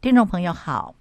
听众朋友好，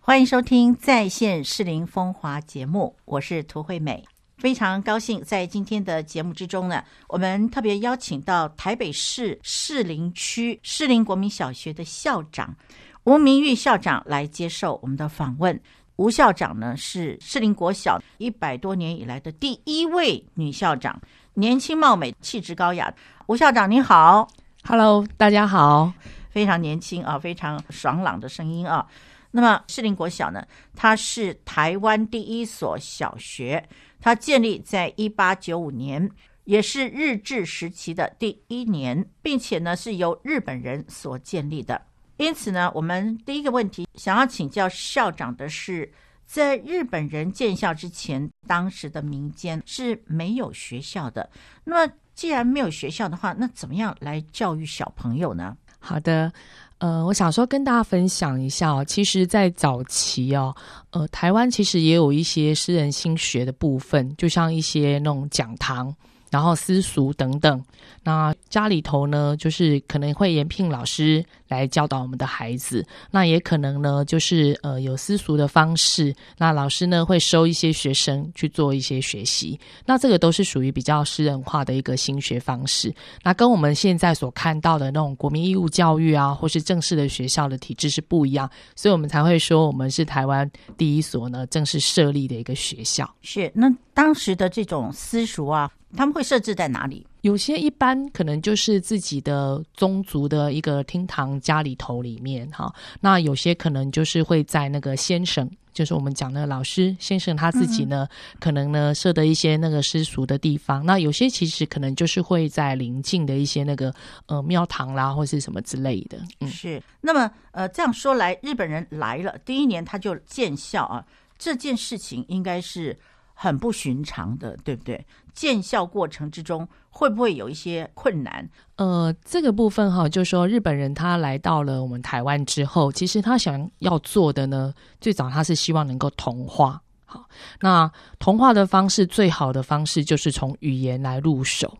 欢迎收听在线适龄风华节目，我是涂惠美。非常高兴在今天的节目之中呢，我们特别邀请到台北市士林区士林国民小学的校长吴明玉校长来接受我们的访问。吴校长呢是士林国小一百多年以来的第一位女校长，年轻貌美，气质高雅。吴校长您好，Hello，大家好，非常年轻啊，非常爽朗的声音啊。那么士林国小呢，它是台湾第一所小学。它建立在一八九五年，也是日治时期的第一年，并且呢是由日本人所建立的。因此呢，我们第一个问题想要请教校长的是，在日本人建校之前，当时的民间是没有学校的。那么既然没有学校的话，那怎么样来教育小朋友呢？好的。呃，我想说跟大家分享一下哦，其实，在早期哦，呃，台湾其实也有一些私人心学的部分，就像一些那种讲堂。然后私塾等等，那家里头呢，就是可能会延聘老师来教导我们的孩子，那也可能呢，就是呃有私塾的方式，那老师呢会收一些学生去做一些学习，那这个都是属于比较私人化的一个新学方式，那跟我们现在所看到的那种国民义务教育啊，或是正式的学校的体制是不一样，所以我们才会说我们是台湾第一所呢正式设立的一个学校。是，那当时的这种私塾啊。他们会设置在哪里？有些一般可能就是自己的宗族的一个厅堂家里头里面哈。那有些可能就是会在那个先生，就是我们讲那个老师先生他自己呢，可能呢设的一些那个私塾的地方。那有些其实可能就是会在邻近的一些那个呃庙堂啦，或是什么之类的。嗯，是。那么呃这样说来，日本人来了第一年他就建校啊，这件事情应该是。很不寻常的，对不对？见效过程之中会不会有一些困难？呃，这个部分哈，就是说日本人他来到了我们台湾之后，其实他想要做的呢，最早他是希望能够同化。好，那同化的方式最好的方式就是从语言来入手。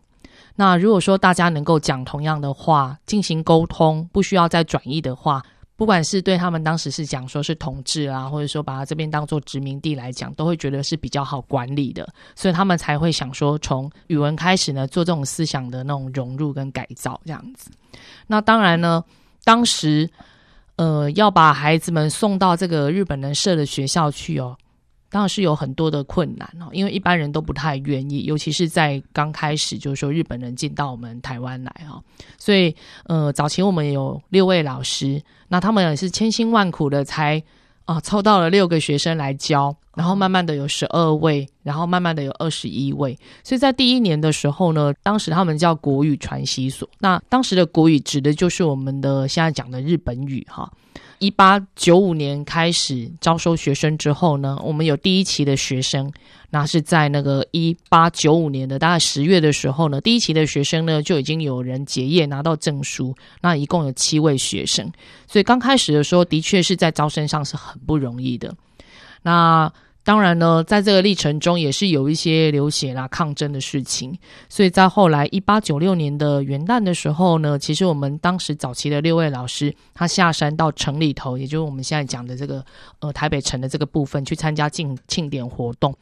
那如果说大家能够讲同样的话，进行沟通，不需要再转译的话。不管是对他们当时是讲说是统治啊，或者说把他这边当做殖民地来讲，都会觉得是比较好管理的，所以他们才会想说从语文开始呢，做这种思想的那种融入跟改造这样子。那当然呢，当时呃要把孩子们送到这个日本人设的学校去哦。当然是有很多的困难哦，因为一般人都不太愿意，尤其是在刚开始，就是说日本人进到我们台湾来哈，所以呃，早前我们有六位老师，那他们也是千辛万苦的才啊凑到了六个学生来教，然后慢慢的有十二位，然后慢慢的有二十一位，所以在第一年的时候呢，当时他们叫国语传习所，那当时的国语指的就是我们的现在讲的日本语哈。一八九五年开始招收学生之后呢，我们有第一期的学生，那是在那个一八九五年的大概十月的时候呢，第一期的学生呢就已经有人结业拿到证书，那一共有七位学生，所以刚开始的时候的确是在招生上是很不容易的，那。当然呢，在这个历程中也是有一些流血啦、抗争的事情，所以在后来一八九六年的元旦的时候呢，其实我们当时早期的六位老师，他下山到城里头，也就是我们现在讲的这个呃台北城的这个部分去参加庆庆典活动。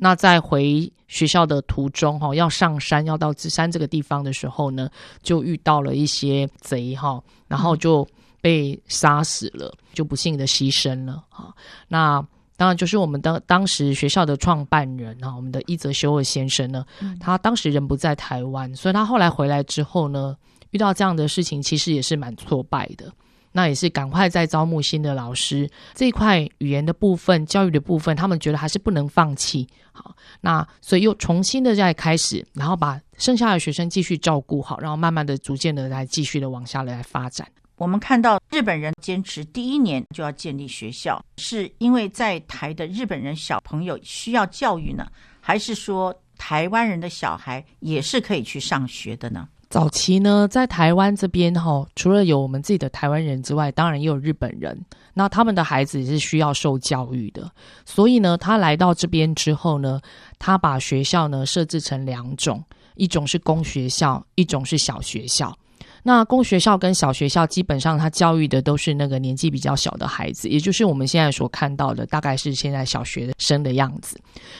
那在回学校的途中哈，要上山要到芝山这个地方的时候呢，就遇到了一些贼哈，然后就被杀死了，就不幸的牺牲了哈。那当然，就是我们的当时学校的创办人啊，我们的伊泽修尔先生呢，他当时人不在台湾，所以他后来回来之后呢，遇到这样的事情，其实也是蛮挫败的。那也是赶快在招募新的老师这一块语言的部分、教育的部分，他们觉得还是不能放弃。好，那所以又重新的再开始，然后把剩下的学生继续照顾好，然后慢慢的、逐渐的来继续的往下来发展。我们看到日本人坚持第一年就要建立学校，是因为在台的日本人小朋友需要教育呢，还是说台湾人的小孩也是可以去上学的呢？早期呢，在台湾这边哈，除了有我们自己的台湾人之外，当然也有日本人，那他们的孩子也是需要受教育的，所以呢，他来到这边之后呢，他把学校呢设置成两种，一种是公学校，一种是小学校。那公学校跟小学校基本上，它教育的都是那个年纪比较小的孩子，也就是我们现在所看到的，大概是现在小学生的样子。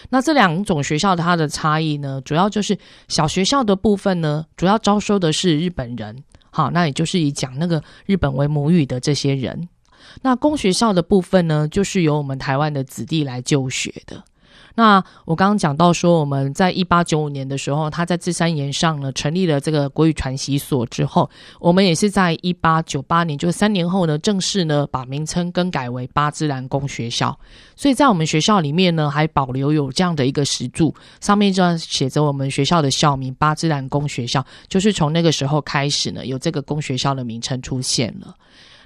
那这两种学校它的差异呢，主要就是小学校的部分呢，主要招收的是日本人，好，那也就是以讲那个日本为母语的这些人。那公学校的部分呢，就是由我们台湾的子弟来就学的。那我刚刚讲到说，我们在一八九五年的时候，他在芝山岩上呢成立了这个国语传习所之后，我们也是在一八九八年，就三年后呢，正式呢把名称更改为八芝兰公学校。所以在我们学校里面呢，还保留有这样的一个石柱，上面就写着我们学校的校名八芝兰公学校，就是从那个时候开始呢，有这个公学校的名称出现了。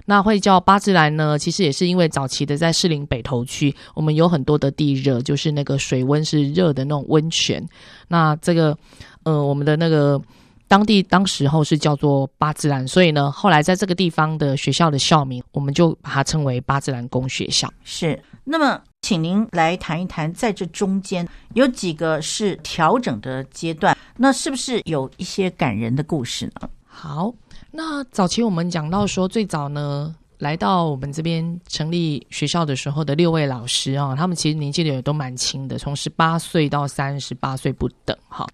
那会叫八字兰呢？其实也是因为早期的在士林北投区，我们有很多的地热，就是那个水温是热的那种温泉。那这个，呃，我们的那个当地当时候是叫做八字兰，所以呢，后来在这个地方的学校的校名，我们就把它称为八字兰公学校。是。那么，请您来谈一谈，在这中间有几个是调整的阶段，那是不是有一些感人的故事呢？好。那早期我们讲到说，最早呢来到我们这边成立学校的时候的六位老师啊，他们其实年纪也都蛮轻的，从十八岁到三十八岁不等，哈。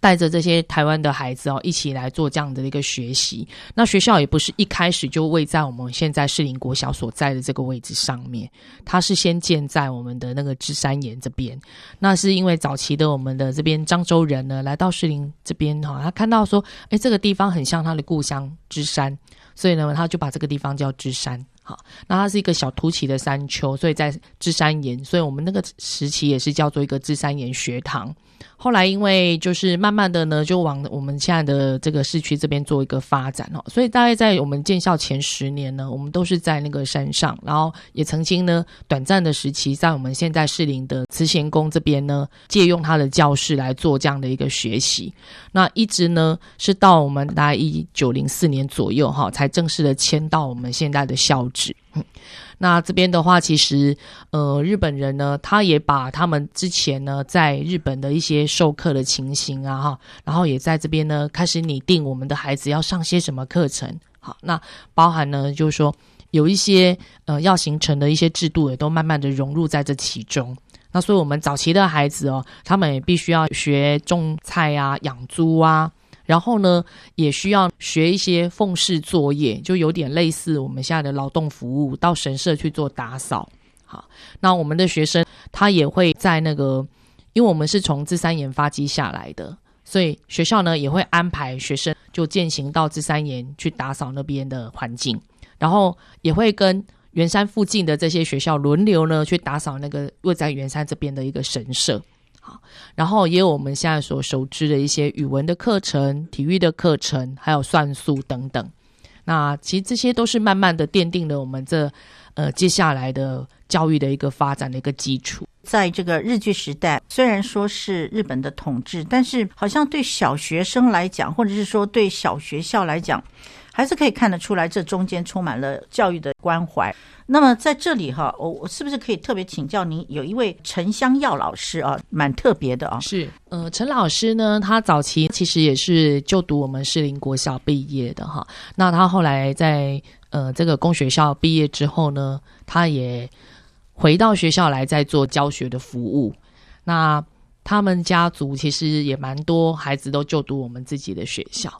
带着这些台湾的孩子哦，一起来做这样的一个学习。那学校也不是一开始就位在我们现在士林国小所在的这个位置上面，它是先建在我们的那个芝山岩这边。那是因为早期的我们的这边漳州人呢，来到士林这边哈，他看到说，哎，这个地方很像他的故乡芝山，所以呢，他就把这个地方叫芝山。好，那它是一个小凸起的山丘，所以在芝山岩，所以我们那个时期也是叫做一个芝山岩学堂。后来因为就是慢慢的呢，就往我们现在的这个市区这边做一个发展哦，所以大概在我们建校前十年呢，我们都是在那个山上，然后也曾经呢短暂的时期在我们现在士林的慈贤宫这边呢，借用他的教室来做这样的一个学习。那一直呢是到我们大概一九零四年左右哈，才正式的迁到我们现在的校。那这边的话，其实，呃，日本人呢，他也把他们之前呢在日本的一些授课的情形啊，哈，然后也在这边呢开始拟定我们的孩子要上些什么课程。好，那包含呢，就是说有一些呃要形成的一些制度，也都慢慢的融入在这其中。那所以我们早期的孩子哦，他们也必须要学种菜啊、养猪啊。然后呢，也需要学一些奉事作业，就有点类似我们现在的劳动服务，到神社去做打扫。好，那我们的学生他也会在那个，因为我们是从芝山岩发迹下来的，所以学校呢也会安排学生就践行到芝山岩去打扫那边的环境，然后也会跟圆山附近的这些学校轮流呢去打扫那个位在圆山这边的一个神社。好，然后也有我们现在所熟知的一些语文的课程、体育的课程，还有算术等等。那其实这些都是慢慢的奠定了我们这呃接下来的教育的一个发展的一个基础。在这个日据时代，虽然说是日本的统治，但是好像对小学生来讲，或者是说对小学校来讲，还是可以看得出来，这中间充满了教育的关怀。那么在这里哈，我我是不是可以特别请教您？有一位陈香耀老师啊，蛮特别的啊。是，呃，陈老师呢，他早期其实也是就读我们士林国小毕业的哈。那他后来在呃这个公学校毕业之后呢，他也回到学校来在做教学的服务。那他们家族其实也蛮多孩子都就读我们自己的学校。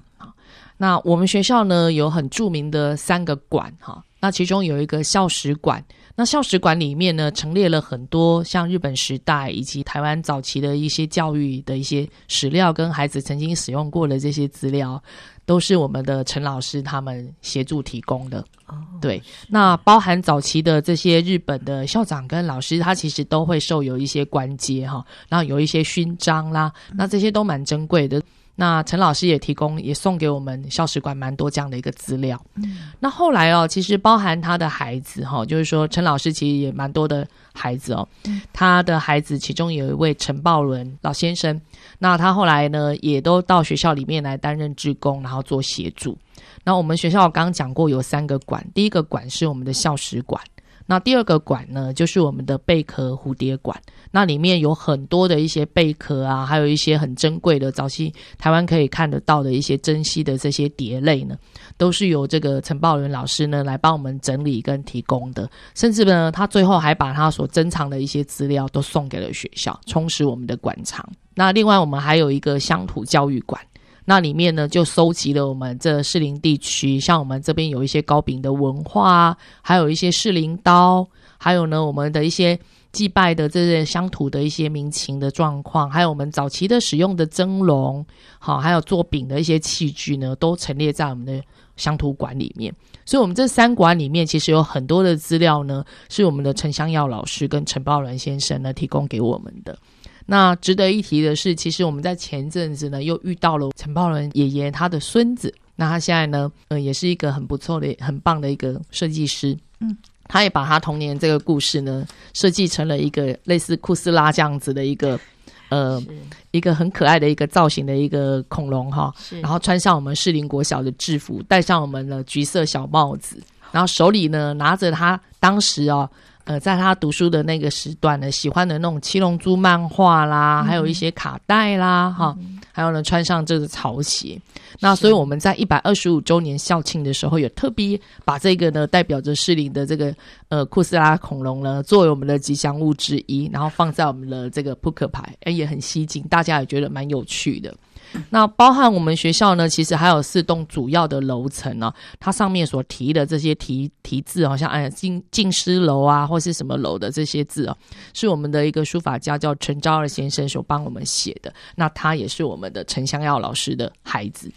那我们学校呢有很著名的三个馆哈。那其中有一个校史馆，那校史馆里面呢，陈列了很多像日本时代以及台湾早期的一些教育的一些史料，跟孩子曾经使用过的这些资料，都是我们的陈老师他们协助提供的。哦，对，那包含早期的这些日本的校长跟老师，他其实都会受有一些官阶哈，然后有一些勋章啦，那这些都蛮珍贵的。那陈老师也提供，也送给我们校史馆蛮多这样的一个资料。嗯，那后来哦，其实包含他的孩子哈，就是说陈老师其实也蛮多的孩子哦。他的孩子其中有一位陈抱伦老先生，那他后来呢也都到学校里面来担任职工，然后做协助。那我们学校刚刚讲过有三个馆，第一个馆是我们的校史馆。那第二个馆呢，就是我们的贝壳蝴蝶馆。那里面有很多的一些贝壳啊，还有一些很珍贵的早期台湾可以看得到的一些珍稀的这些蝶类呢，都是由这个陈宝仁老师呢来帮我们整理跟提供的。甚至呢，他最后还把他所珍藏的一些资料都送给了学校，充实我们的馆藏。那另外，我们还有一个乡土教育馆。那里面呢，就收集了我们这士林地区，像我们这边有一些糕饼的文化，还有一些士林刀，还有呢，我们的一些祭拜的这些乡土的一些民情的状况，还有我们早期的使用的蒸笼，好，还有做饼的一些器具呢，都陈列在我们的乡土馆里面。所以，我们这三馆里面其实有很多的资料呢，是我们的陈香耀老师跟陈宝仁先生呢提供给我们的。那值得一提的是，其实我们在前阵子呢，又遇到了陈宝伦爷爷他的孙子。那他现在呢，呃，也是一个很不错的、很棒的一个设计师。嗯，他也把他童年这个故事呢，设计成了一个类似库斯拉这样子的一个，呃，一个很可爱的一个造型的一个恐龙哈。然后穿上我们士林国小的制服，戴上我们的橘色小帽子，然后手里呢拿着他当时哦。呃，在他读书的那个时段呢，喜欢的那种七龙珠漫画啦，还有一些卡带啦，哈，还有呢，穿上这个潮鞋。那所以我们在一百二十五周年校庆的时候，也特别把这个呢代表着适龄的这个呃库斯拉恐龙呢，作为我们的吉祥物之一，然后放在我们的这个扑克牌，哎，也很吸睛，大家也觉得蛮有趣的。那包含我们学校呢，其实还有四栋主要的楼层呢，它上面所提的这些题题字，好像哎进进师楼啊，或是什么楼的这些字哦，是我们的一个书法家叫陈昭二先生所帮我们写的。那他也是我们的陈香耀老师的孩子。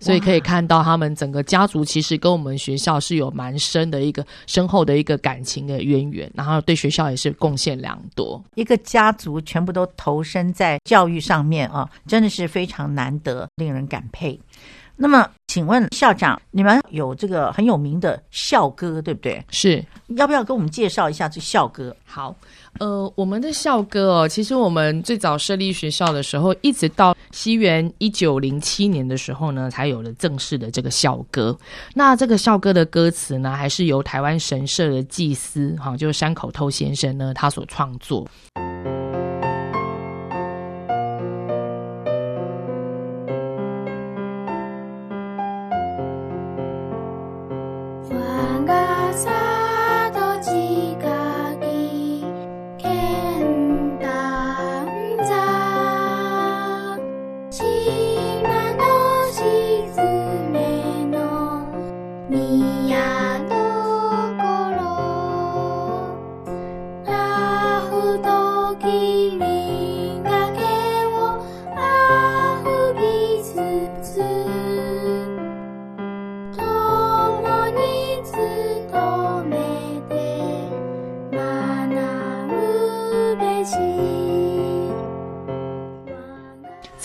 所以可以看到，他们整个家族其实跟我们学校是有蛮深的一个深厚的一个感情的渊源，然后对学校也是贡献良多。一个家族全部都投身在教育上面啊，真的是非常难得，令人感佩。那么，请问校长，你们有这个很有名的校歌，对不对？是，要不要给我们介绍一下这校歌？好，呃，我们的校歌哦，其实我们最早设立学校的时候，一直到西元一九零七年的时候呢，才有了正式的这个校歌。那这个校歌的歌词呢，还是由台湾神社的祭司，哈，就是山口透先生呢，他所创作。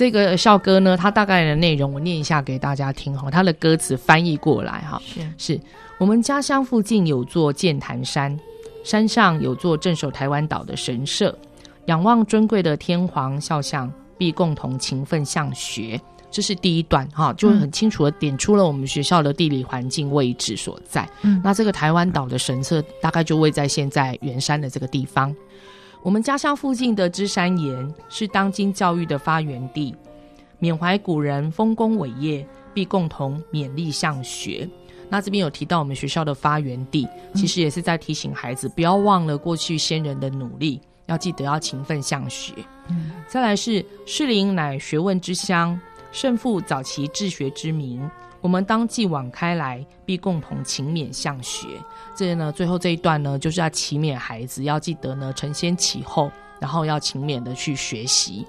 这个校歌呢，它大概的内容我念一下给大家听哈。它的歌词翻译过来哈，是是我们家乡附近有座剑潭山，山上有座镇守台湾岛的神社，仰望尊贵的天皇肖像，必共同勤奋向学。这是第一段哈，就很清楚的点出了我们学校的地理环境位置所在。嗯，那这个台湾岛的神社大概就位在现在圆山的这个地方。我们家乡附近的芝山岩是当今教育的发源地，缅怀古人丰功伟业，必共同勉励向学。那这边有提到我们学校的发源地，其实也是在提醒孩子不要忘了过去先人的努力，要记得要勤奋向学。再来是士林乃学问之乡，胜负早期治学之名。我们当继往开来，必共同勤勉向学。这呢，最后这一段呢，就是要勤勉孩子，要记得呢承先启后，然后要勤勉的去学习。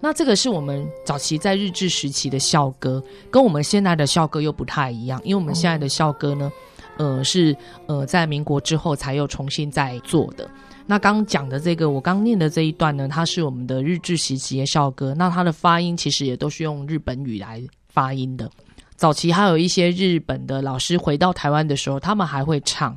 那这个是我们早期在日治时期的校歌，跟我们现在的校歌又不太一样，因为我们现在的校歌呢，呃，是呃在民国之后才又重新再做的。那刚讲的这个，我刚念的这一段呢，它是我们的日治时期的校歌，那它的发音其实也都是用日本语来发音的。早期还有一些日本的老师回到台湾的时候，他们还会唱，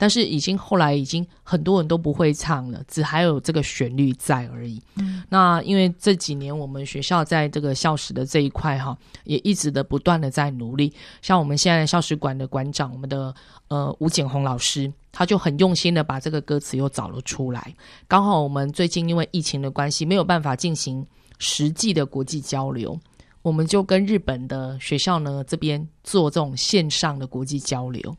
但是已经后来已经很多人都不会唱了，只还有这个旋律在而已。那因为这几年我们学校在这个校史的这一块哈，也一直的不断的在努力。像我们现在校史馆的馆长，我们的呃吴景宏老师，他就很用心的把这个歌词又找了出来。刚好我们最近因为疫情的关系，没有办法进行实际的国际交流，我们就跟日本的学校呢这边做这种线上的国际交流。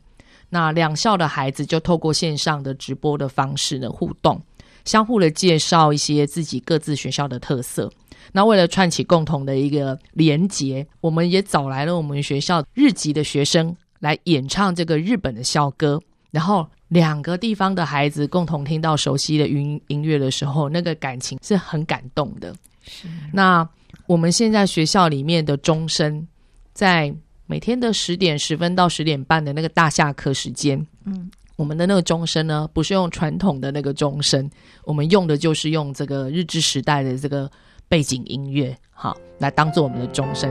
那两校的孩子就透过线上的直播的方式呢互动。相互的介绍一些自己各自学校的特色。那为了串起共同的一个连结，我们也找来了我们学校日籍的学生来演唱这个日本的校歌。然后两个地方的孩子共同听到熟悉的音音乐的时候，那个感情是很感动的。是。那我们现在学校里面的钟声，在每天的十点十分到十点半的那个大下课时间，嗯。我们的那个钟声呢，不是用传统的那个钟声，我们用的就是用这个日治时代的这个背景音乐，好，来当做我们的钟声。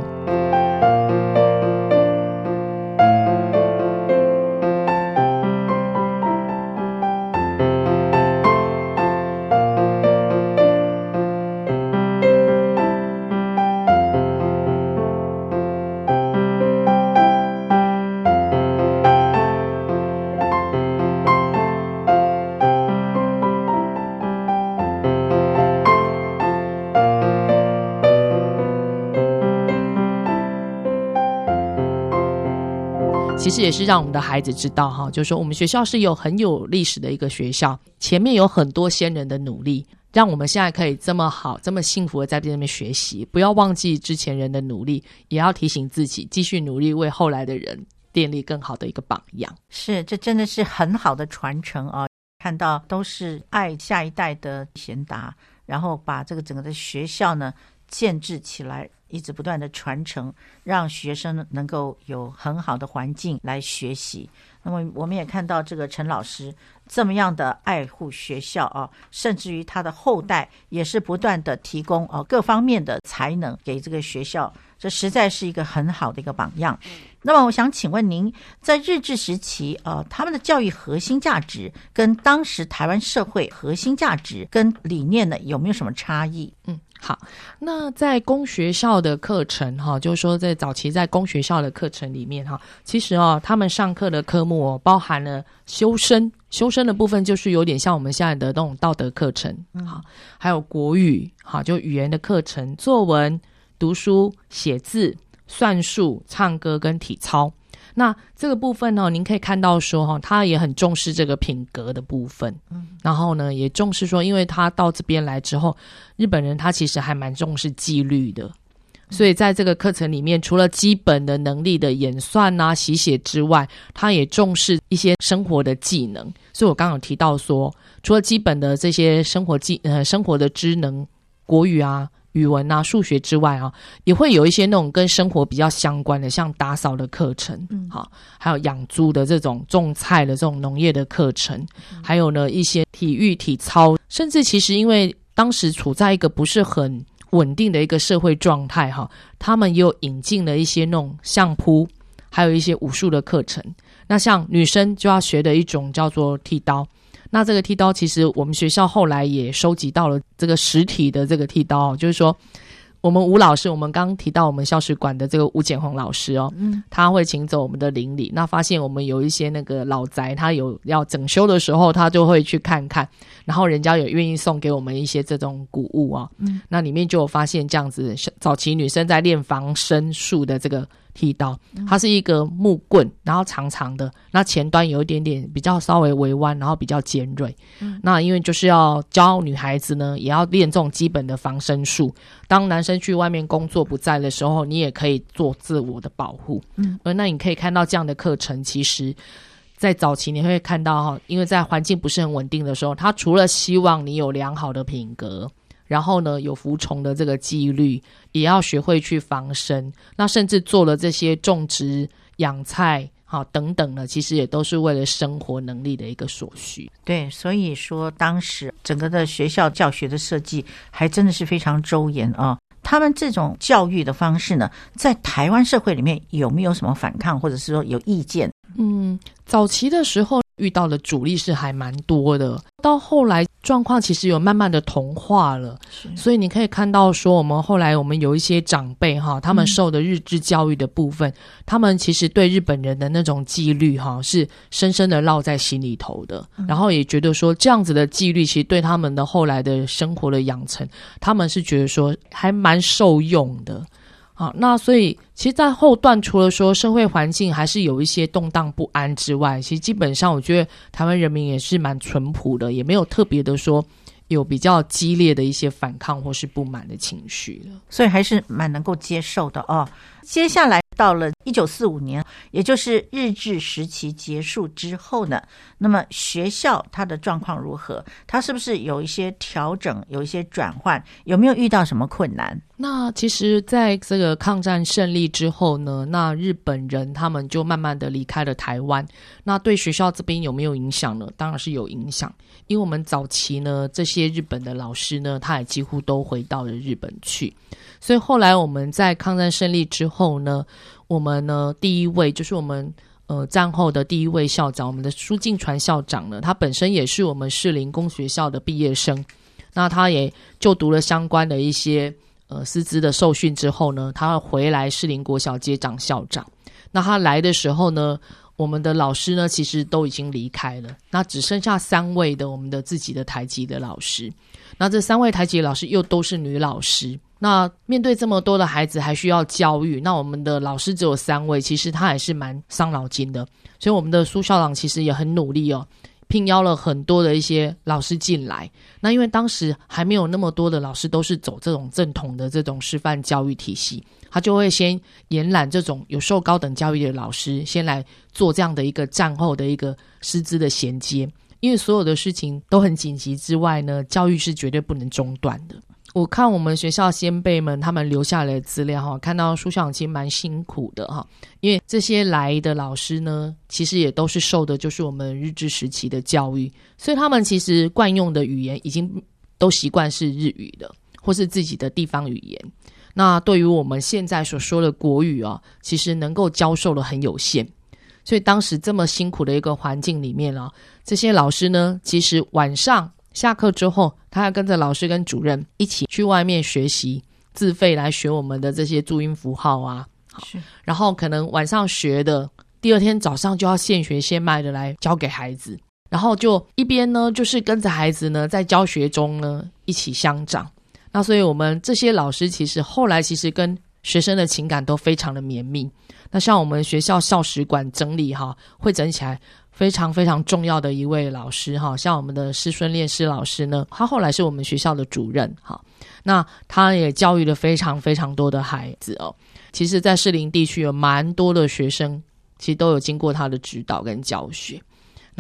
其实也是让我们的孩子知道，哈，就是说我们学校是有很有历史的一个学校，前面有很多先人的努力，让我们现在可以这么好、这么幸福的在这边学习。不要忘记之前人的努力，也要提醒自己继续努力，为后来的人建立更好的一个榜样。是，这真的是很好的传承啊！看到都是爱下一代的贤达，然后把这个整个的学校呢建制起来。一直不断的传承，让学生能够有很好的环境来学习。那么，我们也看到这个陈老师这么样的爱护学校啊，甚至于他的后代也是不断的提供啊各方面的才能给这个学校，这实在是一个很好的一个榜样。那么，我想请问您，在日治时期啊，他们的教育核心价值跟当时台湾社会核心价值跟理念呢，有没有什么差异？嗯。好，那在公学校的课程哈，就是说在早期在公学校的课程里面哈，其实哦，他们上课的科目哦，包含了修身，修身的部分就是有点像我们现在的那种道德课程，好，还有国语，好，就语言的课程，作文、读书、写字、算术、唱歌跟体操。那这个部分呢，您可以看到说哈，他也很重视这个品格的部分，嗯，然后呢，也重视说，因为他到这边来之后，日本人他其实还蛮重视纪律的，所以在这个课程里面，除了基本的能力的演算啊、习写之外，他也重视一些生活的技能。所以我刚刚有提到说，除了基本的这些生活技呃生活的知能，国语啊。语文啊、数学之外啊，也会有一些那种跟生活比较相关的，像打扫的课程，嗯，好，还有养猪的这种种菜的这种农业的课程，还有呢一些体育体操，甚至其实因为当时处在一个不是很稳定的一个社会状态哈，他们也有引进了一些那种相扑，还有一些武术的课程。那像女生就要学的一种叫做剃刀。那这个剃刀，其实我们学校后来也收集到了这个实体的这个剃刀，就是说，我们吴老师，我们刚提到我们校史馆的这个吴简宏老师哦，嗯，他会请走我们的邻里，那发现我们有一些那个老宅，他有要整修的时候，他就会去看看，然后人家也愿意送给我们一些这种古物啊，嗯，那里面就有发现这样子，早期女生在练防身术的这个。剃刀，它是一个木棍，然后长长的，那前端有一点点比较稍微微弯，然后比较尖锐。那因为就是要教女孩子呢，也要练这种基本的防身术。当男生去外面工作不在的时候，你也可以做自我的保护。嗯，那你可以看到这样的课程，其实，在早期你会看到哈，因为在环境不是很稳定的时候，他除了希望你有良好的品格。然后呢，有服从的这个纪律，也要学会去防身。那甚至做了这些种植、养菜，好等等呢，其实也都是为了生活能力的一个所需。对，所以说当时整个的学校教学的设计，还真的是非常周延啊。他们这种教育的方式呢，在台湾社会里面有没有什么反抗，或者是说有意见？嗯，早期的时候。遇到的阻力是还蛮多的。到后来状况其实有慢慢的同化了，所以你可以看到说，我们后来我们有一些长辈哈，他们受的日治教育的部分，他们其实对日本人的那种纪律哈，是深深的烙在心里头的。然后也觉得说，这样子的纪律其实对他们的后来的生活的养成，他们是觉得说还蛮受用的。啊，那所以其实，在后段除了说社会环境还是有一些动荡不安之外，其实基本上我觉得台湾人民也是蛮淳朴的，也没有特别的说有比较激烈的一些反抗或是不满的情绪，所以还是蛮能够接受的哦。接下来。到了一九四五年，也就是日治时期结束之后呢，那么学校它的状况如何？它是不是有一些调整，有一些转换？有没有遇到什么困难？那其实，在这个抗战胜利之后呢，那日本人他们就慢慢的离开了台湾。那对学校这边有没有影响呢？当然是有影响，因为我们早期呢，这些日本的老师呢，他也几乎都回到了日本去。所以后来我们在抗战胜利之后呢，我们呢第一位就是我们呃战后的第一位校长，我们的苏敬传校长呢，他本身也是我们士林工学校的毕业生，那他也就读了相关的一些呃师资的受训之后呢，他回来士林国小接掌校长。那他来的时候呢，我们的老师呢其实都已经离开了，那只剩下三位的我们的自己的台籍的老师，那这三位台籍老师又都是女老师。那面对这么多的孩子，还需要教育，那我们的老师只有三位，其实他还是蛮伤脑筋的。所以我们的苏校长其实也很努力哦，聘邀了很多的一些老师进来。那因为当时还没有那么多的老师都是走这种正统的这种师范教育体系，他就会先延揽这种有受高等教育的老师，先来做这样的一个战后的一个师资的衔接。因为所有的事情都很紧急之外呢，教育是绝对不能中断的。我看我们学校先辈们他们留下来的资料哈，看到苏校长其实蛮辛苦的哈，因为这些来的老师呢，其实也都是受的就是我们日治时期的教育，所以他们其实惯用的语言已经都习惯是日语的，或是自己的地方语言。那对于我们现在所说的国语啊，其实能够教授的很有限，所以当时这么辛苦的一个环境里面啊，这些老师呢，其实晚上。下课之后，他要跟着老师跟主任一起去外面学习，自费来学我们的这些注音符号啊。好，然后可能晚上学的，第二天早上就要现学现卖的来教给孩子，然后就一边呢，就是跟着孩子呢，在教学中呢一起相长。那所以我们这些老师其实后来其实跟学生的情感都非常的绵密。那像我们学校校史馆整理哈，会整起来。非常非常重要的一位老师哈，像我们的师孙炼师老师呢，他后来是我们学校的主任哈。那他也教育了非常非常多的孩子哦。其实，在士林地区有蛮多的学生，其实都有经过他的指导跟教学。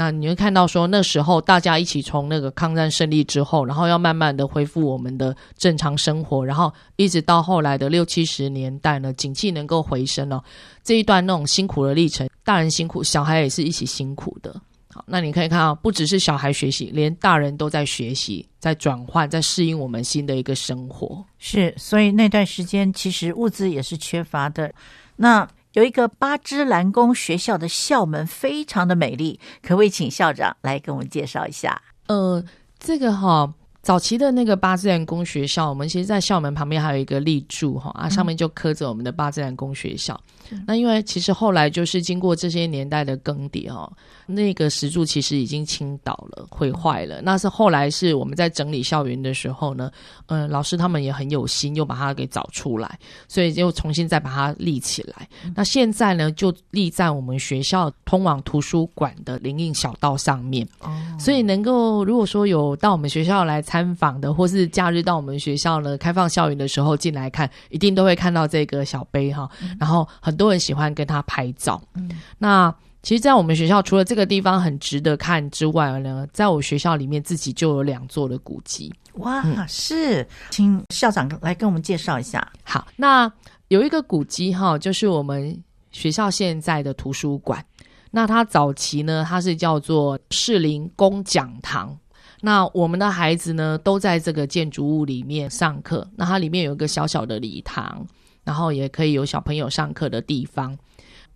那你会看到说，那时候大家一起从那个抗战胜利之后，然后要慢慢的恢复我们的正常生活，然后一直到后来的六七十年代呢，景气能够回升了，这一段那种辛苦的历程，大人辛苦，小孩也是一起辛苦的。好，那你可以看啊，不只是小孩学习，连大人都在学习，在转换，在适应我们新的一个生活。是，所以那段时间其实物资也是缺乏的。那。有一个八支蓝宫学校的校门非常的美丽，可不可以请校长来跟我们介绍一下？呃，这个哈。早期的那个八自然工学校，我们其实，在校门旁边还有一个立柱哈啊，上面就刻着我们的八自然工学校。那因为其实后来就是经过这些年代的更迭哦，那个石柱其实已经倾倒了、毁坏了。那是后来是我们在整理校园的时候呢，嗯，老师他们也很有心，又把它给找出来，所以又重新再把它立起来。那现在呢，就立在我们学校通往图书馆的灵应小道上面。哦，所以能够如果说有到我们学校来。参访的，或是假日到我们学校呢开放校园的时候进来看，一定都会看到这个小碑哈。然后很多人喜欢跟他拍照。嗯，那其实，在我们学校除了这个地方很值得看之外呢，在我学校里面自己就有两座的古迹。哇，是，请校长来跟我们介绍一下。好，那有一个古迹哈，就是我们学校现在的图书馆。那它早期呢，它是叫做士林公讲堂。那我们的孩子呢，都在这个建筑物里面上课。那它里面有一个小小的礼堂，然后也可以有小朋友上课的地方。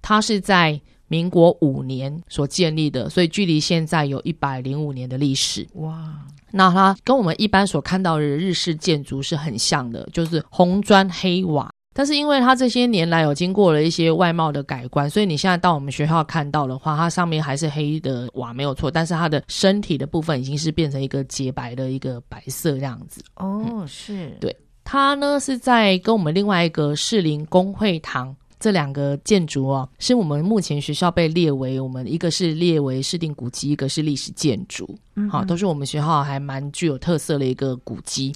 它是在。民国五年所建立的，所以距离现在有一百零五年的历史。哇，那它跟我们一般所看到的日式建筑是很像的，就是红砖黑瓦。但是因为它这些年来有经过了一些外貌的改观，所以你现在到我们学校看到的话，它上面还是黑的瓦没有错，但是它的身体的部分已经是变成一个洁白的一个白色这样子。哦，是对它呢是在跟我们另外一个士林公会堂。这两个建筑哦，是我们目前学校被列为我们一个是列为市定古迹，一个是历史建筑，好，都是我们学校还蛮具有特色的一个古迹。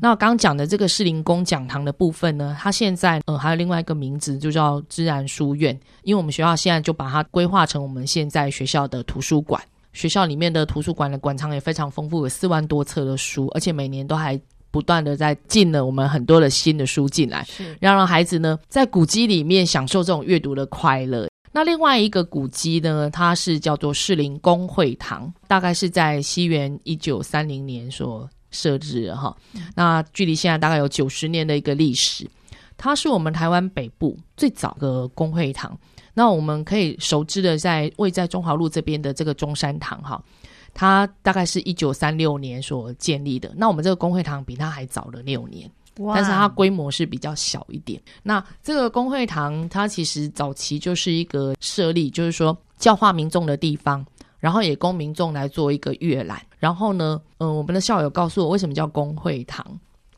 那我刚讲的这个士林宫讲堂的部分呢，它现在呃还有另外一个名字，就叫自然书院，因为我们学校现在就把它规划成我们现在学校的图书馆。学校里面的图书馆的馆藏也非常丰富，有四万多册的书，而且每年都还。不断的在进了我们很多的新的书进来，是要让孩子呢在古迹里面享受这种阅读的快乐。那另外一个古迹呢，它是叫做士林公会堂，大概是在西元一九三零年所设置哈。那距离现在大概有九十年的一个历史，它是我们台湾北部最早的公会堂。那我们可以熟知的，在位在中华路这边的这个中山堂哈。它大概是一九三六年所建立的，那我们这个工会堂比它还早了六年，但是它规模是比较小一点。那这个工会堂它其实早期就是一个设立，就是说教化民众的地方，然后也供民众来做一个阅览。然后呢，嗯，我们的校友告诉我，为什么叫工会堂？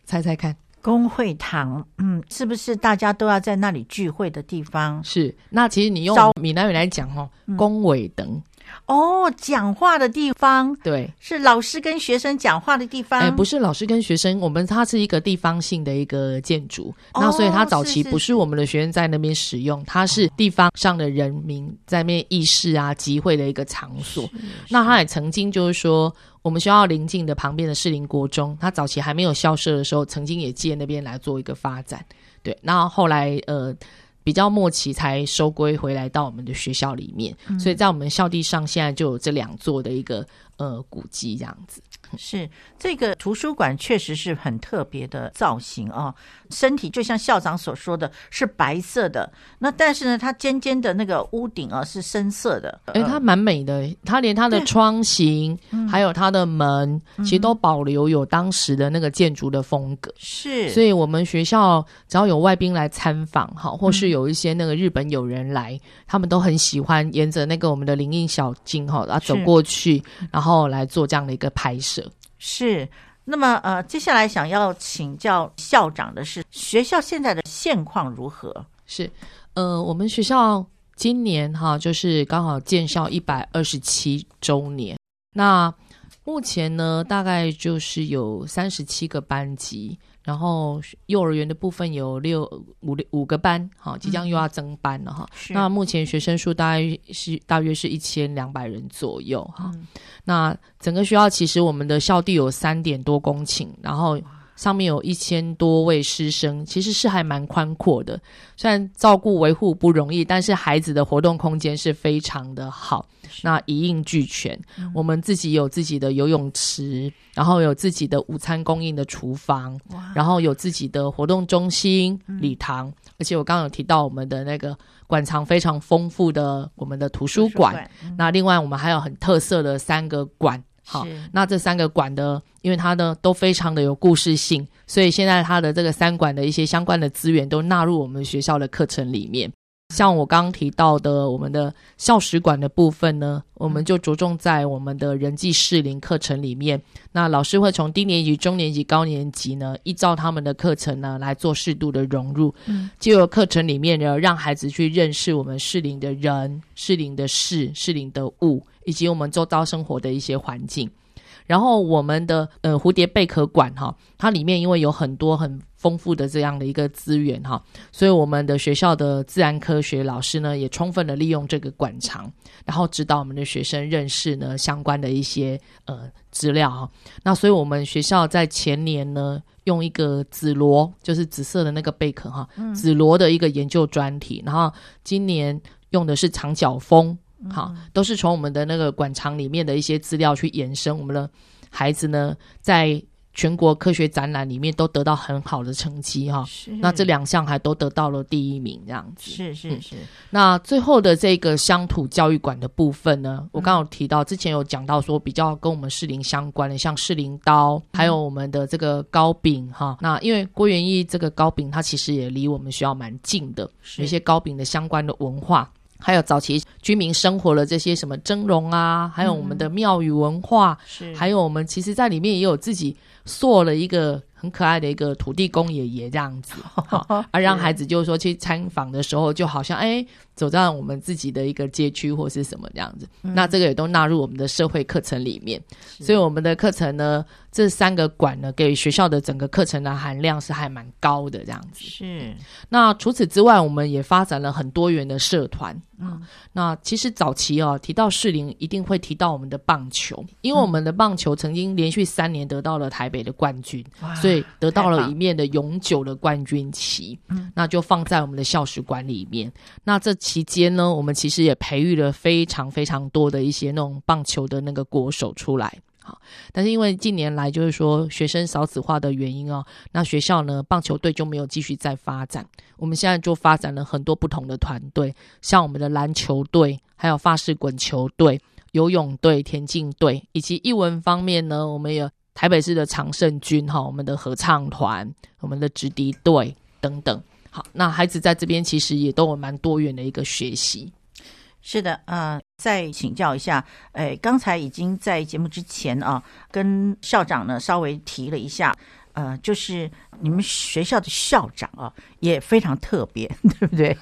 猜猜看，工会堂，嗯，是不是大家都要在那里聚会的地方？是。那其实你用闽南语来讲，哈，工委等。哦，讲话的地方，对，是老师跟学生讲话的地方。哎，不是老师跟学生，我们它是一个地方性的一个建筑，那所以它早期不是我们的学生在那边使用，它是地方上的人民在那边议事啊、集会的一个场所。那它也曾经就是说，我们学校临近的旁边的士林国中，它早期还没有校舍的时候，曾经也借那边来做一个发展。对，那后来呃。比较末期才收归回来到我们的学校里面，所以在我们校地上现在就有这两座的一个呃古迹这样子。是这个图书馆确实是很特别的造型啊，身体就像校长所说的是白色的，那但是呢，它尖尖的那个屋顶啊是深色的，哎，它蛮美的，它连它的窗型还有它的门，其实都保留有当时的那个建筑的风格。是，所以我们学校只要有外宾来参访哈，或是有一些那个日本友人来，他们都很喜欢沿着那个我们的灵印小径哈，然后走过去，然后来做这样的一个拍摄。是，那么呃，接下来想要请教校长的是，学校现在的现况如何？是，呃，我们学校今年哈，就是刚好建校一百二十七周年，那目前呢，大概就是有三十七个班级。然后幼儿园的部分有六五六五个班，好，即将又要增班了哈。那目前学生数大概是大约是一千两百人左右哈。那整个学校其实我们的校地有三点多公顷，然后上面有一千多位师生，其实是还蛮宽阔的。虽然照顾维护不容易，但是孩子的活动空间是非常的好。那一应俱全，我们自己有自己的游泳池，然后有自己的午餐供应的厨房，然后有自己的活动中心、礼堂，而且我刚刚有提到我们的那个馆藏非常丰富的我们的图书馆。那另外我们还有很特色的三个馆，好，那这三个馆的，因为它呢都非常的有故事性，所以现在它的这个三馆的一些相关的资源都纳入我们学校的课程里面。像我刚刚提到的，我们的校史馆的部分呢，我们就着重在我们的人际适龄课程里面。那老师会从低年级、中年级、高年级呢，依照他们的课程呢来做适度的融入，就有课程里面呢，让孩子去认识我们适龄的人、适龄的事、适龄的物，以及我们周遭生活的一些环境。然后我们的呃蝴蝶贝壳馆哈，它里面因为有很多很丰富的这样的一个资源哈，所以我们的学校的自然科学老师呢，也充分的利用这个馆藏，然后指导我们的学生认识呢相关的一些呃资料哈。那所以我们学校在前年呢，用一个紫罗，就是紫色的那个贝壳哈，紫罗的一个研究专题，然后今年用的是长角蜂。好，都是从我们的那个馆藏里面的一些资料去延伸。我们的孩子呢，在全国科学展览里面都得到很好的成绩哈。那这两项还都得到了第一名，这样子。是是是。那最后的这个乡土教育馆的部分呢，我刚刚提到之前有讲到说比较跟我们士林相关的，像士林刀，还有我们的这个糕饼哈。那因为郭元义这个糕饼，它其实也离我们学校蛮近的，有一些糕饼的相关的文化。还有早期居民生活的这些什么蒸笼啊，还有我们的庙宇文化，是还有我们其实在里面也有自己塑了一个很可爱的一个土地公爷爷这样子，而让孩子就是说去参访的时候，就好像哎走在我们自己的一个街区或是什么这样子，那这个也都纳入我们的社会课程里面，所以我们的课程呢。这三个馆呢，给学校的整个课程的含量是还蛮高的，这样子。是。那除此之外，我们也发展了很多元的社团。嗯。那其实早期哦，提到士林，一定会提到我们的棒球，因为我们的棒球曾经连续三年得到了台北的冠军，所以 得到了一面的永久的冠军旗。嗯。那就放在我们的校史馆里面。那这期间呢，我们其实也培育了非常非常多的一些那种棒球的那个国手出来。好，但是因为近年来就是说学生少子化的原因哦，那学校呢棒球队就没有继续再发展。我们现在就发展了很多不同的团队，像我们的篮球队，还有发式滚球队、游泳队、田径队，以及艺文方面呢，我们有台北市的常胜军哈，我们的合唱团、我们的直笛队等等。好，那孩子在这边其实也都有蛮多元的一个学习。是的，呃，再请教一下，哎，刚才已经在节目之前啊，跟校长呢稍微提了一下，呃，就是你们学校的校长啊也非常特别，对不对？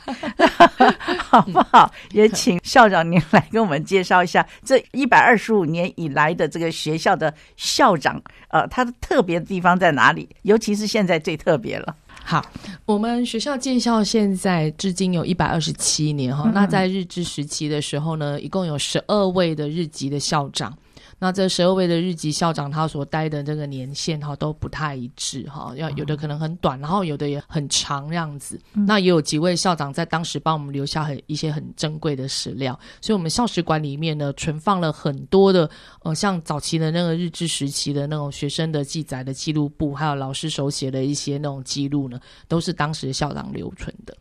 好不好？也请校长您来跟我们介绍一下这一百二十五年以来的这个学校的校长，呃，他的特别的地方在哪里？尤其是现在最特别了。好，我们学校建校现在至今有一百二十七年哈。那在日治时期的时候呢，一共有十二位的日籍的校长。那这十二位的日籍校长，他所待的这个年限哈都不太一致哈，要有的可能很短，然后有的也很长这样子。那也有几位校长在当时帮我们留下很一些很珍贵的史料，所以我们校史馆里面呢存放了很多的呃，像早期的那个日治时期的那种学生的记载的记录簿，还有老师手写的一些那种记录呢，都是当时校长留存的。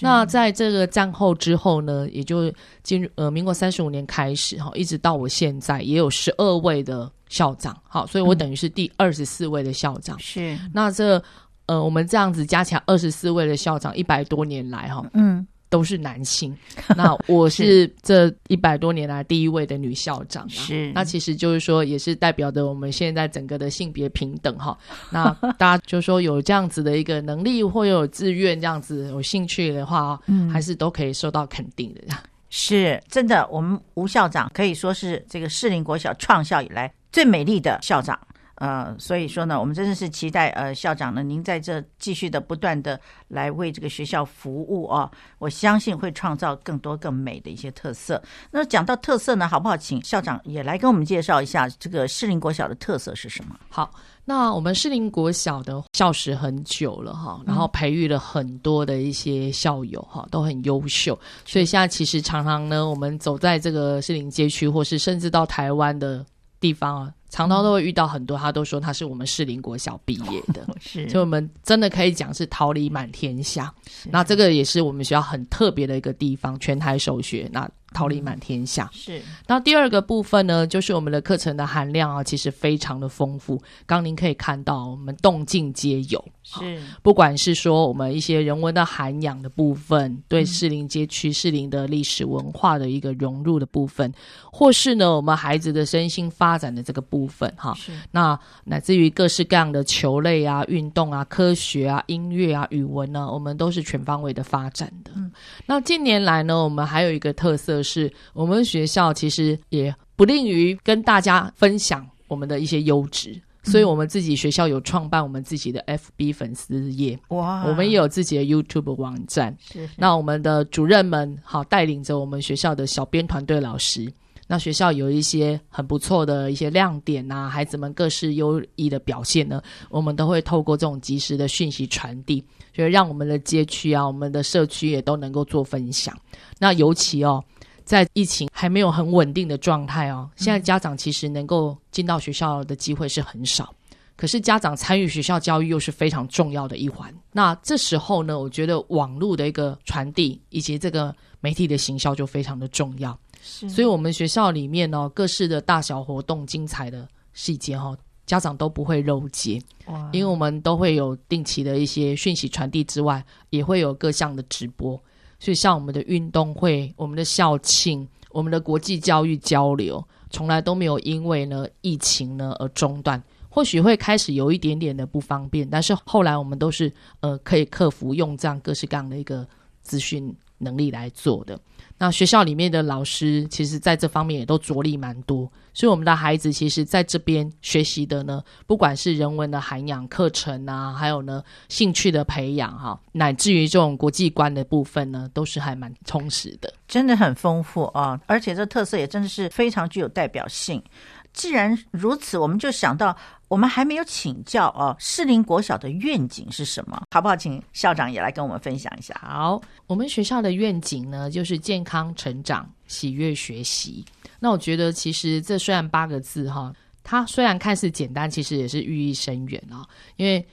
那在这个战后之后呢，也就进入呃民国三十五年开始哈，一直到我现在也有十二位的校长，好，所以我等于是第二十四位的校长。是那这呃我们这样子加起来二十四位的校长，一百多年来哈，嗯。都是男性，那我是这一百多年来第一位的女校长。是，那其实就是说，也是代表着我们现在整个的性别平等哈。那大家就说有这样子的一个能力，或有自愿这样子有兴趣的话，嗯，还是都可以受到肯定的。是真的，我们吴校长可以说是这个士林国小创校以来最美丽的校长。呃，所以说呢，我们真的是期待呃校长呢，您在这继续的不断的来为这个学校服务哦，我相信会创造更多更美的一些特色。那讲到特色呢，好不好？请校长也来跟我们介绍一下这个士林国小的特色是什么？好，那我们士林国小的校史很久了哈，然后培育了很多的一些校友哈，都很优秀，所以现在其实常常呢，我们走在这个士林街区，或是甚至到台湾的地方啊。常常都会遇到很多，他都说他是我们士林国小毕业的，是，所以我们真的可以讲是桃李满天下。那这个也是我们学校很特别的一个地方，全台首学。那桃李满天下是。那第二个部分呢，就是我们的课程的含量啊，其实非常的丰富。刚您可以看到，我们动静皆有。是，不管是说我们一些人文的涵养的部分，对士林街区士林的历史文化的一个融入的部分，或是呢我们孩子的身心发展的这个部分，哈。是。那乃至于各式各样的球类啊、运动啊、科学啊、音乐啊、语文呢，我们都是全方位的发展的。嗯。那近年来呢，我们还有一个特色。是我们学校其实也不吝于跟大家分享我们的一些优质，所以我们自己学校有创办我们自己的 FB 粉丝页，哇，我们也有自己的 YouTube 网站。那我们的主任们好带领着我们学校的小编团队老师，那学校有一些很不错的一些亮点呐，孩子们各式优异的表现呢，我们都会透过这种及时的讯息传递，就是让我们的街区啊，我们的社区也都能够做分享。那尤其哦。在疫情还没有很稳定的状态哦，现在家长其实能够进到学校的机会是很少，可是家长参与学校教育又是非常重要的一环。那这时候呢，我觉得网络的一个传递以及这个媒体的行销就非常的重要。是所以，我们学校里面呢，各式的大小活动、精彩的细节哈，家长都不会漏接，哇因为我们都会有定期的一些讯息传递之外，也会有各项的直播。所以，像我们的运动会、我们的校庆、我们的国际教育交流，从来都没有因为呢疫情呢而中断。或许会开始有一点点的不方便，但是后来我们都是呃可以克服，用这样各式各样的一个资讯能力来做的。那学校里面的老师，其实在这方面也都着力蛮多，所以我们的孩子其实在这边学习的呢，不管是人文的涵养课程啊，还有呢兴趣的培养哈，乃至于这种国际观的部分呢，都是还蛮充实的。真的很丰富啊，而且这特色也真的是非常具有代表性。既然如此，我们就想到，我们还没有请教哦，士林国小的愿景是什么？好不好？请校长也来跟我们分享一下。好，我们学校的愿景呢，就是健康成长、喜悦学习。那我觉得，其实这虽然八个字哈，它虽然看似简单，其实也是寓意深远啊。因为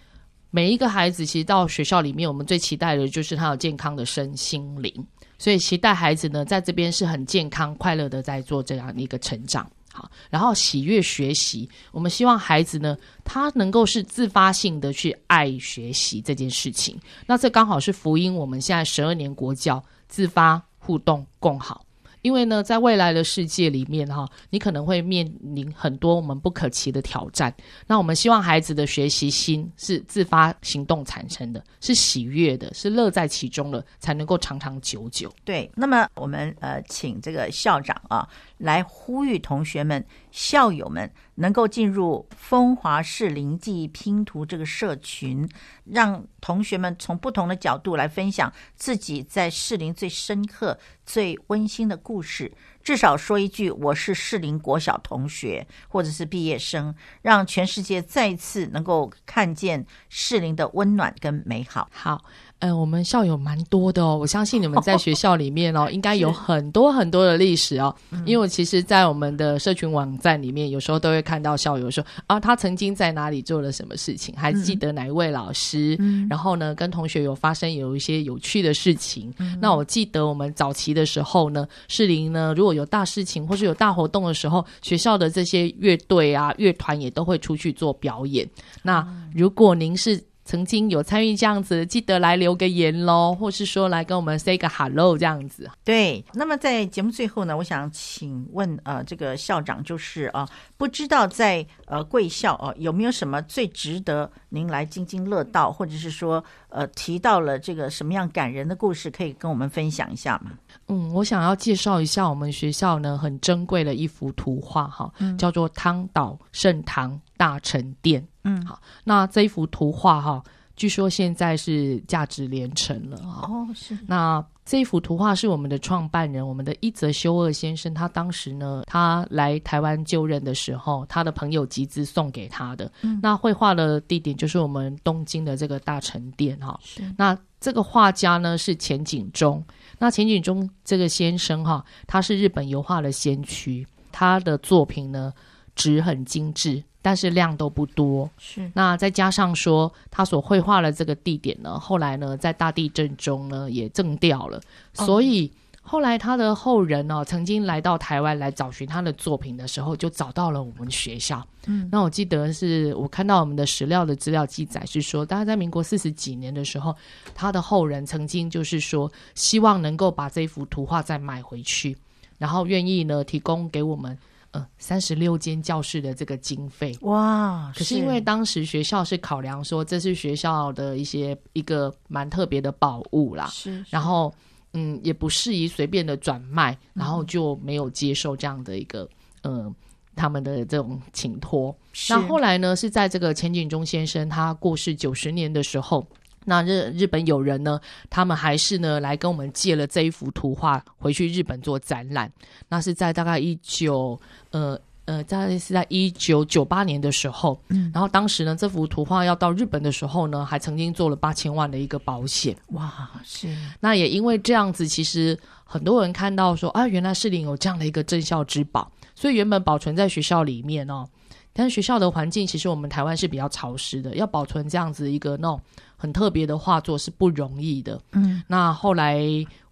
每一个孩子，其实到学校里面，我们最期待的就是他有健康的身心灵，所以期待孩子呢，在这边是很健康、快乐的在做这样一个成长。好，然后喜悦学习，我们希望孩子呢，他能够是自发性的去爱学习这件事情。那这刚好是福音，我们现在十二年国教自发互动共好。因为呢，在未来的世界里面哈，你可能会面临很多我们不可期的挑战。那我们希望孩子的学习心是自发行动产生的，是喜悦的，是乐在其中的，才能够长长久久。对，那么我们呃，请这个校长啊，来呼吁同学们、校友们能够进入风华士林记忆拼图这个社群，让同学们从不同的角度来分享自己在适龄最深刻、最温馨的故事。至少说一句“我是适龄国小同学”或者是毕业生，让全世界再一次能够看见适龄的温暖跟美好。好，嗯，我们校友蛮多的哦，我相信你们在学 校里面哦，应该有很多很多的历史哦。因为我其实，在我们的社群网站里面，有时候都会看到校友说啊，他曾经在哪里做了什么事情，还记得哪一位老师，然后呢，跟同学有发生有一些有趣的事情。那我记得我们早期的时候呢，士林呢，如果有大事情或是有大活动的时候，学校的这些乐队啊、乐团也都会出去做表演。那如果您是曾经有参与这样子，记得来留个言喽，或是说来跟我们 say 个 hello 这样子。对，那么在节目最后呢，我想请问呃，这个校长就是啊，不知道在呃贵校哦、有没有什么最值得您来津津乐道，或者是说呃提到了这个什么样感人的故事，可以跟我们分享一下吗？嗯，我想要介绍一下我们学校呢很珍贵的一幅图画哈，叫做汤岛圣堂大成殿。嗯，好，那这一幅图画哈，据说现在是价值连城了哈。哦，是那这一幅图画是我们的创办人，我们的一泽修二先生，他当时呢，他来台湾就任的时候，他的朋友集资送给他的。嗯那绘画的地点就是我们东京的这个大成殿哈。那这个画家呢是钱景忠，那钱景忠这个先生哈，他是日本油画的先驱，他的作品呢纸很精致，但是量都不多。是那再加上说，他所绘画的这个地点呢，后来呢，在大地震中呢也震掉了，哦所以后来他的后人呢、曾经来到台湾来找寻他的作品的时候，就找到了我们学校。嗯，那我记得是我看到我们的史料的资料记载是说，大概在民国四十几年的时候，他的后人曾经就是说，希望能够把这幅图画再买回去，然后愿意呢提供给我们。呃，三十六间教室的这个经费，哇，可是因为当时学校是考量说这是学校的一些一个蛮特别的宝物啦，是，然后嗯也不适宜随便的转卖，然后就没有接受这样的一个呃他们的这种请托。是那后来呢是在这个钱景忠先生他过世九十年的时候。那日日本友人呢，他们还是呢来跟我们借了这一幅图画回去日本做展览。那是在大概一九呃呃，大概是在一九九八年的时候，嗯然后当时呢，这幅图画要到日本的时候呢，还曾经做了八千万的一个保险。哇，是那也因为这样子，其实很多人看到说啊，原来士林有这样的一个镇校之宝，所以原本保存在学校里面哦。但是学校的环境其实我们台湾是比较潮湿的，要保存这样子一个那种很特别的画作是不容易的。嗯，那后来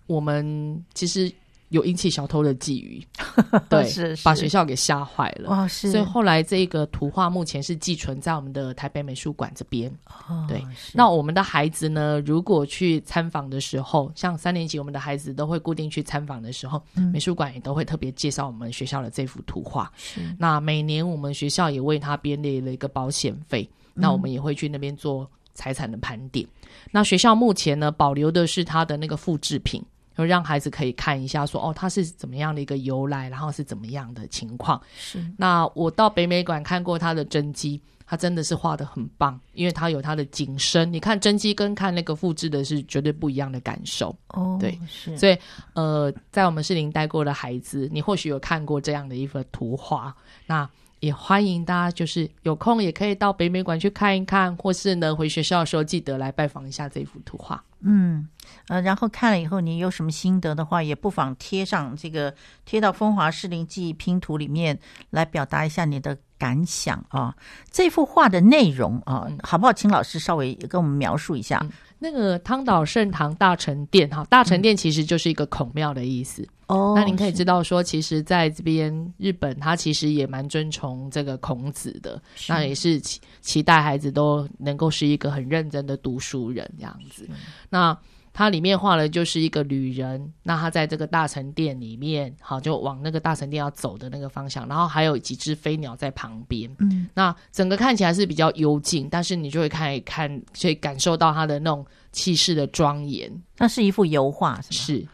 我们其实有引起小偷的觊觎，对，是是把学校给吓坏了。哇，是，所以后来这个图画目前是寄存在我们的台北美术馆这边。哦对那我们的孩子呢，如果去参访的时候，像三年级我们的孩子都会固定去参访的时候，嗯美术馆也都会特别介绍我们学校的这幅图画。是那每年我们学校也为他编列了一个保险费，那我们也会去那边做财产的盘点。那学校目前呢，保留的是他的那个复制品。就让孩子可以看一下说哦，它是怎么样的一个由来，然后是怎么样的情况。是那我到北美馆看过他的真迹，他真的是画的很棒，因为他有他的景深。你看真迹跟看那个复制的是绝对不一样的感受。哦，对是，所以呃，在我们士林待过的孩子，你或许有看过这样的一幅图画，那也欢迎大家就是有空也可以到北美馆去看一看，或是呢回学校的时候记得来拜访一下这幅图画。嗯，呃，然后看了以后，你有什么心得的话，也不妨贴上这个贴到风华士林记忆拼图里面来表达一下你的感想啊。这幅画的内容啊，嗯好不好？请老师稍微跟我们描述一下。那个汤岛圣堂大成殿哈，大成殿其实就是一个孔庙的意思。哦那您可以知道说，其实在这边日本，他其实也蛮尊崇这个孔子的，那也是期期待孩子都能够是一个很认真的读书人这样子。那它里面画的就是一个旅人，那他在这个大成殿里面，好就往那个大成殿要走的那个方向，然后还有几只飞鸟在旁边。嗯，那整个看起来是比较幽静，但是你就会看一看，所以感受到它的那种气势的庄严。那是一幅油画，是吗？是，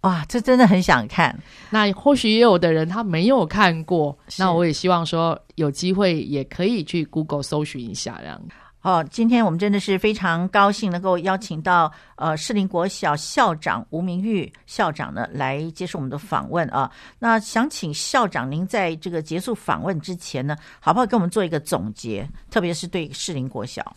哇，这真的很想看。那或许也有的人他没有看过，那我也希望说有机会也可以去 Google 搜寻一下，这样。哦，今天我们真的是非常高兴能够邀请到呃士林国小校长吴明玉校长呢来接受我们的访问啊。那想请校长您在这个结束访问之前呢，好不好给我们做一个总结？特别是对士林国小，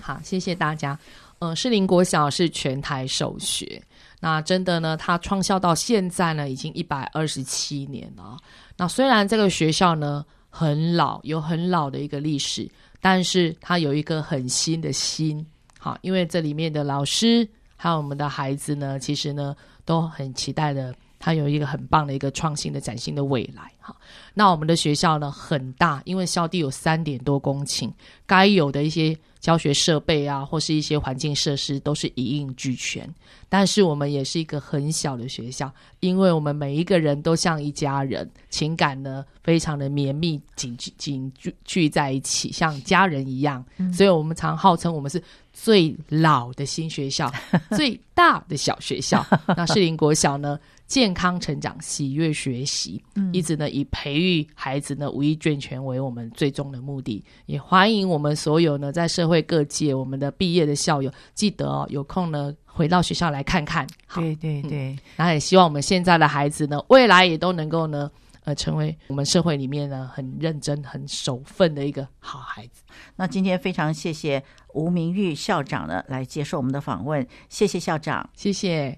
好，谢谢大家。呃，士林国小是全台首学，那真的呢，它创校到现在呢，已经一百二十七年了。那虽然这个学校呢很老，有很老的一个历史，但是它有一个很新的心。好，因为这里面的老师还有我们的孩子呢，其实呢都很期待的，它有一个很棒的一个创新的崭新的未来。哈，那我们的学校呢很大，因为校地有三点多公顷，该有的一些教学设备啊，或是一些环境设施都是一应俱全。但是我们也是一个很小的学校，因为我们每一个人都像一家人，情感呢非常的绵密紧紧聚聚在一起，像家人一样。所以我们常号称我们是最老的新学校，最大的小学校。那士林国小呢？健康成长、喜悦学习，嗯一直呢以培育孩子呢五一健全为我们最终的目的。也欢迎我们所有呢在社会各界我们的毕业的校友，记得哦有空呢回到学校来看看。好，对对对，那也希望我们现在的孩子呢，未来也都能够呢呃成为我们社会里面呢很认真、很守份的一个好孩子。那今天非常谢谢吴明玉校长呢来接受我们的访问，谢谢校长。谢谢。